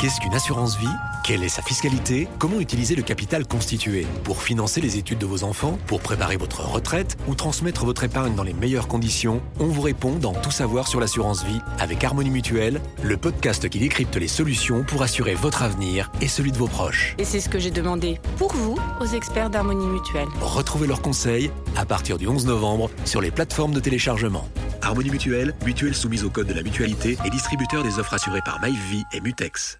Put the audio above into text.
Qu'est-ce qu'une assurance vie? Quelle est sa fiscalité? Comment utiliser le capital constitué? Pour financer les études de vos enfants Pour préparer votre retraite Ou transmettre votre épargne dans les meilleures conditions On vous répond dans Tout savoir sur l'assurance vie avec Harmonie Mutuelle, le podcast qui décrypte les solutions pour assurer votre avenir et celui de vos proches. Et c'est ce que j'ai demandé pour vous aux experts d'Harmonie Mutuelle. Retrouvez leurs conseils à partir du 11 novembre sur les plateformes de téléchargement. Harmonie Mutuelle, mutuelle soumise au code de la mutualité et distributeur des offres assurées par MyVie et Mutex.